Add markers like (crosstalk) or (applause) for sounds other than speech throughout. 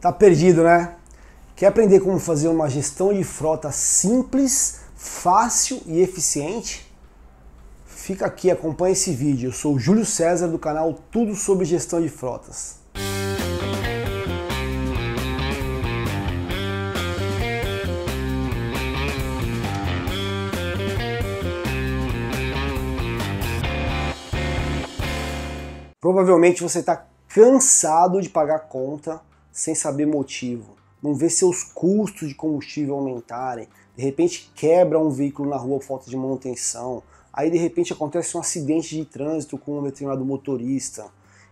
Tá perdido, né? Quer aprender como fazer uma gestão de frota simples, fácil e eficiente? Fica aqui, acompanha esse vídeo. Eu sou o Júlio César do canal Tudo sobre Gestão de Frotas. Provavelmente você está cansado de pagar conta sem saber motivo, não vê seus custos de combustível aumentarem, de repente quebra um veículo na rua por falta de manutenção, aí de repente acontece um acidente de trânsito com um determinado motorista.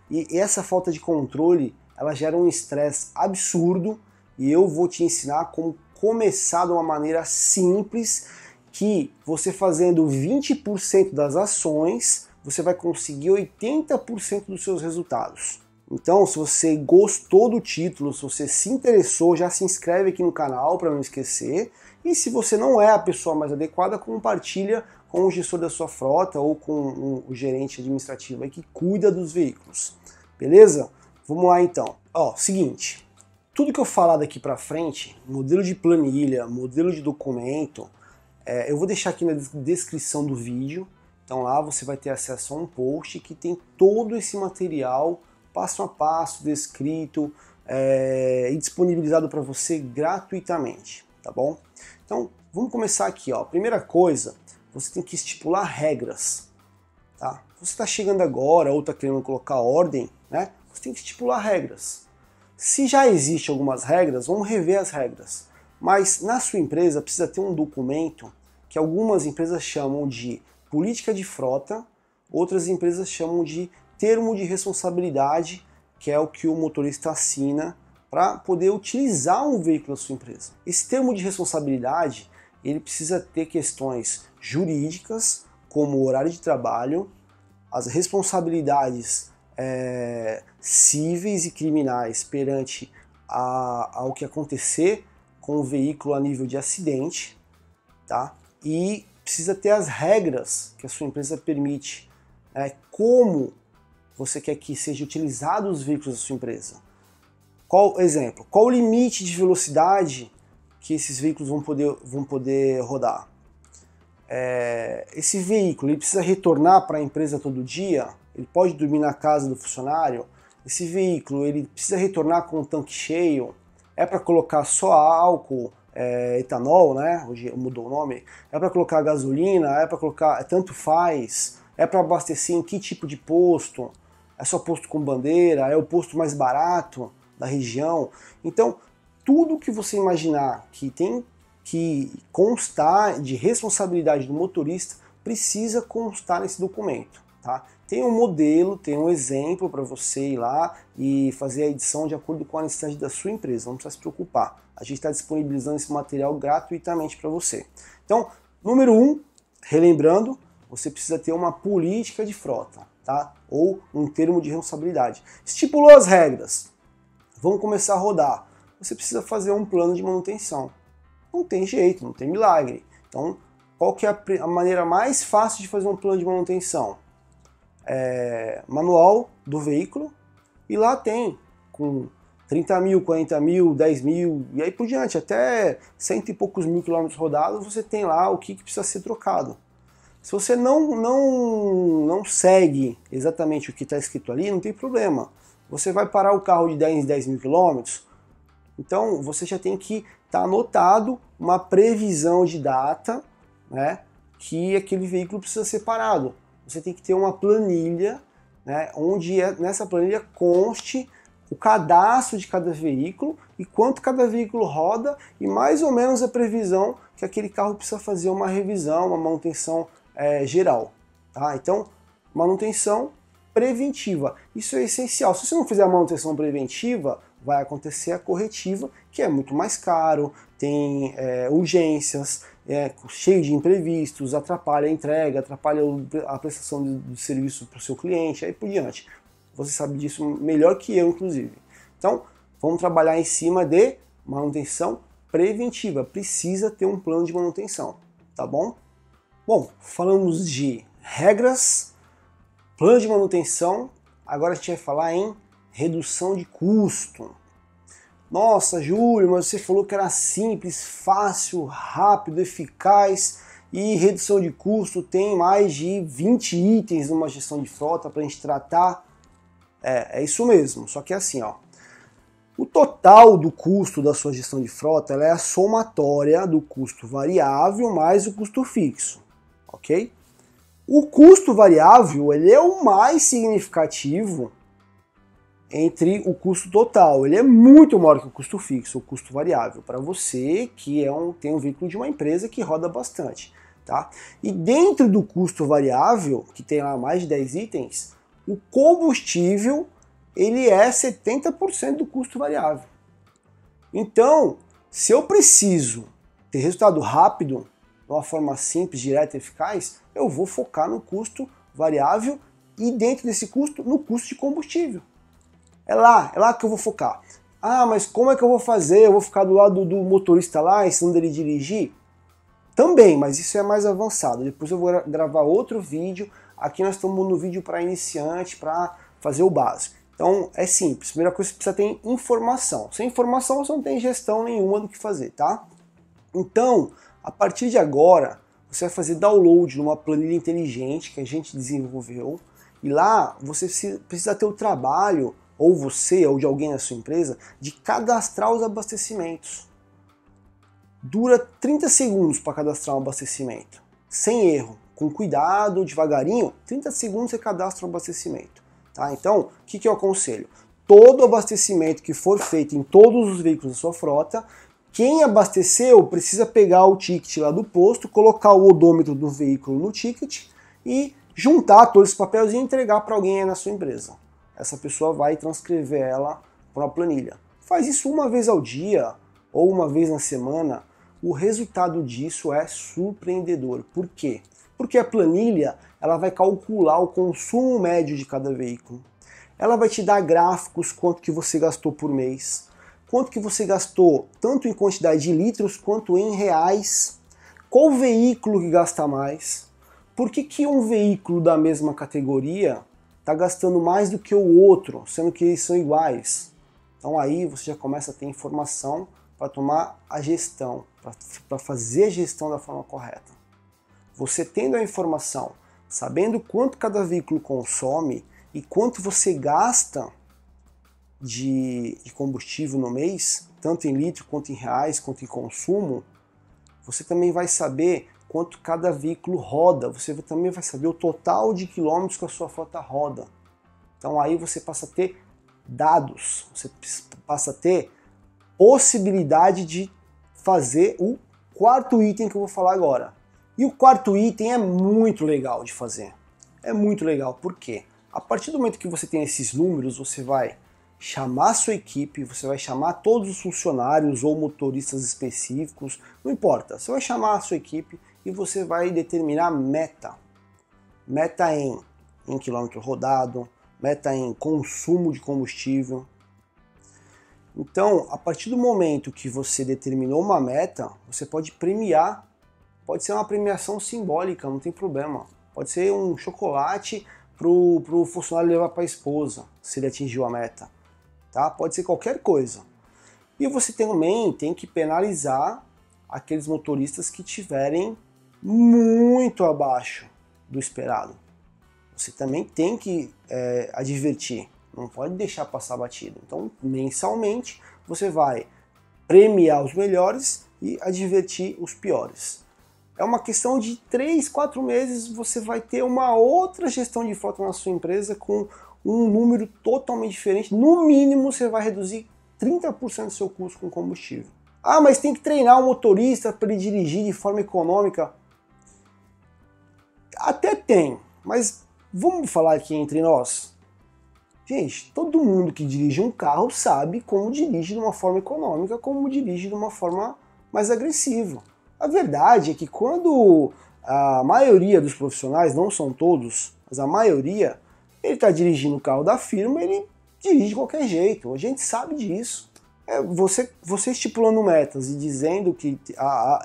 E essa falta de controle, ela gera um estresse absurdo e eu vou te ensinar como começar de uma maneira simples que você fazendo 20% das ações, você vai conseguir 80% dos seus resultados. Então, se você gostou do título, se você se interessou, já se inscreve aqui no canal para não esquecer. E se você não é a pessoa mais adequada, compartilha com o gestor da sua frota ou com o gerente administrativo aí que cuida dos veículos. Beleza? Vamos lá então. Ó, seguinte, tudo que eu falar daqui para frente, modelo de planilha, modelo de documento, é, eu vou deixar aqui na descrição do vídeo. Então lá você vai ter acesso a um post que tem todo esse material passo a passo, descrito é, e disponibilizado para você gratuitamente, tá bom? Então, vamos começar aqui, ó. Primeira coisa, você tem que estipular regras, tá? Você está chegando agora ou está querendo colocar ordem, né? Você tem que estipular regras. Se já existe algumas regras, vamos rever as regras. Mas na sua empresa precisa ter um documento que algumas empresas chamam de política de frota, outras empresas chamam de termo de responsabilidade, que é o que o motorista assina para poder utilizar um veículo da sua empresa. Esse termo de responsabilidade ele precisa ter questões jurídicas, como o horário de trabalho, as responsabilidades é, cíveis e criminais perante a, ao que acontecer com o veículo a nível de acidente, tá? E precisa ter as regras que a sua empresa permite, é, como você quer que seja utilizado os veículos da sua empresa? Qual exemplo? Qual o limite de velocidade que esses veículos vão poder, vão poder rodar? É, esse veículo ele precisa retornar para a empresa todo dia? Ele pode dormir na casa do funcionário? Esse veículo ele precisa retornar com o tanque cheio? É para colocar só álcool, é, etanol, né? Hoje mudou o nome. É para colocar gasolina? É para colocar tanto faz? É para abastecer em que tipo de posto? É só posto com bandeira, é o posto mais barato da região. Então, tudo que você imaginar que tem que constar de responsabilidade do motorista precisa constar nesse documento. Tá? Tem um modelo, tem um exemplo para você ir lá e fazer a edição de acordo com a necessidade da sua empresa. Não precisa se preocupar. A gente está disponibilizando esse material gratuitamente para você. Então, número um, relembrando, você precisa ter uma política de frota tá? ou um termo de responsabilidade. Estipulou as regras, vamos começar a rodar. Você precisa fazer um plano de manutenção. Não tem jeito, não tem milagre. Então, qual que é a maneira mais fácil de fazer um plano de manutenção? É, manual do veículo e lá tem com 30 mil, 40 mil, 10 mil e aí por diante, até cento e poucos mil quilômetros rodados, você tem lá o que, que precisa ser trocado. Se você não, não, não segue exatamente o que está escrito ali, não tem problema. Você vai parar o carro de 10 em 10 mil quilômetros, então você já tem que estar tá anotado uma previsão de data né, que aquele veículo precisa ser parado. Você tem que ter uma planilha né, onde é, nessa planilha conste o cadastro de cada veículo e quanto cada veículo roda e mais ou menos a previsão que aquele carro precisa fazer uma revisão, uma manutenção é, geral. Tá? Então, manutenção preventiva. Isso é essencial. Se você não fizer a manutenção preventiva, vai acontecer a corretiva, que é muito mais caro, tem é, urgências, é cheio de imprevistos, atrapalha a entrega, atrapalha a prestação de serviço para o seu cliente, aí por diante. Você sabe disso melhor que eu, inclusive. Então, vamos trabalhar em cima de manutenção preventiva. Precisa ter um plano de manutenção, tá bom? Bom, falamos de regras, plano de manutenção, agora a gente vai falar em redução de custo. Nossa, Júlio, mas você falou que era simples, fácil, rápido, eficaz e redução de custo tem mais de 20 itens numa gestão de frota para a gente tratar. É, é isso mesmo, só que é assim, ó. O total do custo da sua gestão de frota é a somatória do custo variável mais o custo fixo, ok? O custo variável ele é o mais significativo entre o custo total. Ele é muito maior que o custo fixo, o custo variável, para você que é um, tem um veículo de uma empresa que roda bastante. Tá? E dentro do custo variável, que tem lá mais de 10 itens, o combustível ele é 70% do custo variável. Então, se eu preciso ter resultado rápido, de uma forma simples, direta e eficaz, eu vou focar no custo variável e dentro desse custo, no custo de combustível. É lá, é lá que eu vou focar. Ah, mas como é que eu vou fazer? Eu vou ficar do lado do motorista lá, ensinando ele a dirigir? Também, mas isso é mais avançado. Depois eu vou gravar outro vídeo. Aqui nós estamos no vídeo para iniciante, para fazer o básico. Então é simples. Primeira coisa que você precisa ter informação. Sem informação você não tem gestão nenhuma do que fazer, tá? Então, a partir de agora, você vai fazer download de uma planilha inteligente que a gente desenvolveu. E lá você precisa ter o trabalho ou você, ou de alguém na sua empresa, de cadastrar os abastecimentos. Dura 30 segundos para cadastrar um abastecimento, sem erro, com cuidado, devagarinho, 30 segundos você cadastra o um abastecimento. Tá? Então, o que, que eu aconselho? Todo abastecimento que for feito em todos os veículos da sua frota, quem abasteceu precisa pegar o ticket lá do posto, colocar o odômetro do veículo no ticket e juntar todos esses papéis e entregar para alguém na sua empresa essa pessoa vai transcrever ela para uma planilha. Faz isso uma vez ao dia ou uma vez na semana, o resultado disso é surpreendedor. Por quê? Porque a planilha ela vai calcular o consumo médio de cada veículo. Ela vai te dar gráficos quanto que você gastou por mês, quanto que você gastou tanto em quantidade de litros quanto em reais, qual veículo que gasta mais, por que, que um veículo da mesma categoria está gastando mais do que o outro, sendo que eles são iguais. Então aí você já começa a ter informação para tomar a gestão, para fazer a gestão da forma correta. Você tendo a informação, sabendo quanto cada veículo consome e quanto você gasta de, de combustível no mês, tanto em litro quanto em reais, quanto em consumo, você também vai saber quanto cada veículo roda. Você também vai saber o total de quilômetros que a sua frota roda. Então aí você passa a ter dados, você passa a ter possibilidade de fazer o quarto item que eu vou falar agora. E o quarto item é muito legal de fazer. É muito legal, por quê? A partir do momento que você tem esses números, você vai chamar sua equipe, você vai chamar todos os funcionários ou motoristas específicos, não importa. Você vai chamar a sua equipe e você vai determinar meta. Meta em, em quilômetro rodado, meta em consumo de combustível. Então, a partir do momento que você determinou uma meta, você pode premiar. Pode ser uma premiação simbólica, não tem problema. Pode ser um chocolate para o funcionário levar para a esposa, se ele atingiu a meta. Tá? Pode ser qualquer coisa. E você também tem que penalizar aqueles motoristas que tiverem muito abaixo do esperado. Você também tem que é, advertir, não pode deixar passar batido. Então, mensalmente, você vai premiar os melhores e advertir os piores. É uma questão de 3, 4 meses você vai ter uma outra gestão de frota na sua empresa com um número totalmente diferente. No mínimo, você vai reduzir 30% do seu custo com combustível. Ah, mas tem que treinar o motorista para ele dirigir de forma econômica. Até tem, mas vamos falar aqui entre nós. Gente, todo mundo que dirige um carro sabe como dirige de uma forma econômica, como dirige de uma forma mais agressiva. A verdade é que quando a maioria dos profissionais, não são todos, mas a maioria, ele está dirigindo o carro da firma, ele dirige de qualquer jeito. A gente sabe disso. É, você, você estipulando metas e dizendo que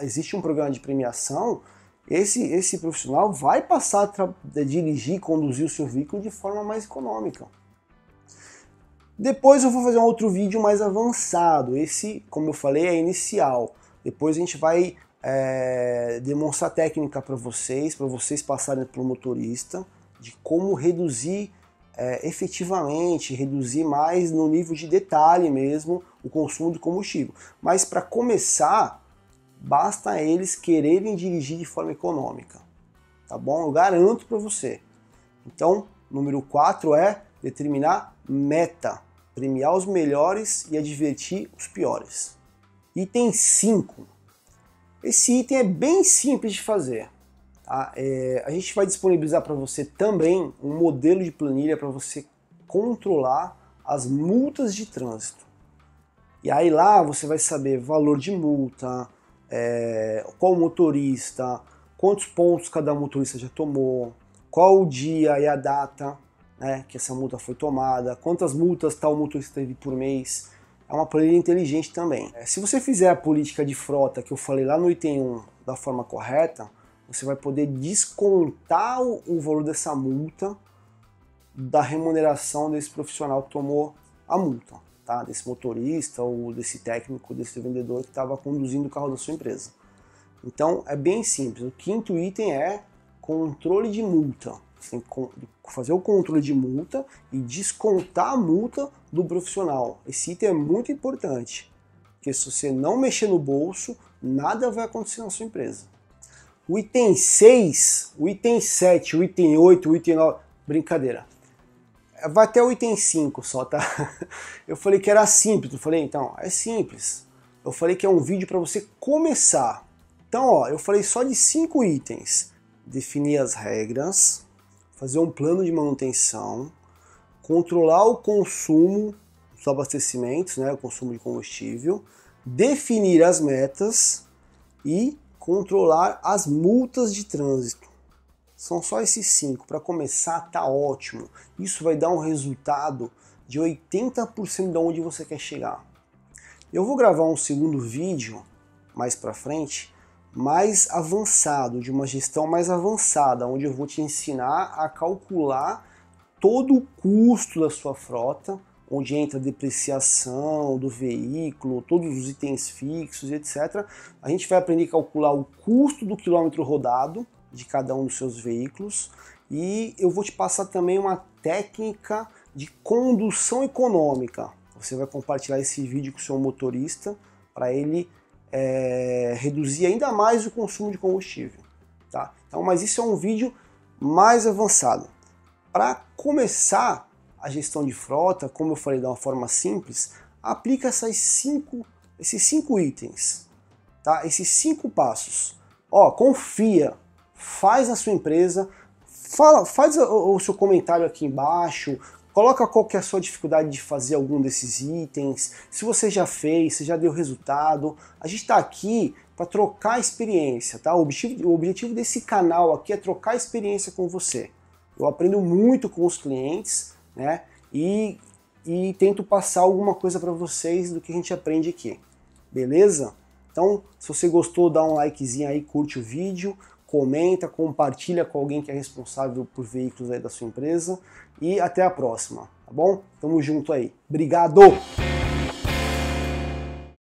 existe um programa de premiação, esse, esse profissional vai passar a dirigir, conduzir o seu veículo de forma mais econômica. Depois eu vou fazer um outro vídeo mais avançado. Esse, como eu falei, é inicial. Depois a gente vai é, demonstrar técnica para vocês, para vocês passarem para o motorista, de como reduzir é, efetivamente, reduzir mais no nível de detalhe mesmo o consumo de combustível. Mas para começar, basta eles quererem dirigir de forma econômica. Tá bom? Eu garanto para você. Então, número 4 é determinar meta, premiar os melhores e advertir os piores. Item 5. Esse item é bem simples de fazer. Tá? É, a gente vai disponibilizar para você também um modelo de planilha para você controlar as multas de trânsito. E aí lá você vai saber valor de multa, é, qual motorista, quantos pontos cada motorista já tomou, qual o dia e a data né, que essa multa foi tomada, quantas multas tal motorista teve por mês. É uma planilha inteligente também. É, se você fizer a política de frota que eu falei lá no item 1 da forma correta, você vai poder descontar o, valor dessa multa da remuneração desse profissional que tomou a multa, tá? Desse motorista ou desse técnico, desse vendedor que estava conduzindo o carro da sua empresa. Então é bem simples. O quinto item é controle de multa. Você tem que fazer o controle de multa e descontar a multa do profissional. Esse item é muito importante, porque se você não mexer no bolso, nada vai acontecer na sua empresa. O item 6, o item 7, o item 8, o item 9, brincadeira. Vai até o item 5 só, tá? (laughs) Eu falei que era simples, eu falei, então, é simples. Eu falei que é um vídeo para você começar. Então, ó, eu falei só de cinco itens. Definir as regras, fazer um plano de manutenção, controlar o consumo dos abastecimentos, né, o consumo de combustível, definir as metas e controlar as multas de trânsito. São só esses cinco. Para começar, tá ótimo. Isso vai dar um resultado de 80% de onde você quer chegar. Eu vou gravar um segundo vídeo mais para frente mais avançado, de uma gestão mais avançada, onde eu vou te ensinar a calcular todo o custo da sua frota, onde entra a depreciação do veículo, todos os itens fixos, etc. A gente vai aprender a calcular o custo do quilômetro rodado de cada um dos seus veículos e eu vou te passar também uma técnica de condução econômica. Você vai compartilhar esse vídeo com o seu motorista para ele é, reduzir ainda mais o consumo de combustível. Tá? Então, mas isso é um vídeo mais avançado. Para começar a gestão de frota, como eu falei de uma forma simples, aplica essas cinco, esses cinco itens, tá? esses cinco passos. Ó, confia, faz na sua empresa, fala, faz o, o seu comentário aqui embaixo, Coloca qual que é a sua dificuldade de fazer algum desses itens, se você já fez, se já deu resultado. A gente está aqui para trocar experiência, tá? O objetivo, o objetivo desse canal aqui é trocar experiência com você. Eu aprendo muito com os clientes, né? E, e tento passar alguma coisa para vocês do que a gente aprende aqui. Beleza? Então, se você gostou, dá um likezinho aí, curte o vídeo comenta, compartilha com alguém que é responsável por veículos aí da sua empresa e até a próxima, tá bom? Tamo junto aí. Obrigado!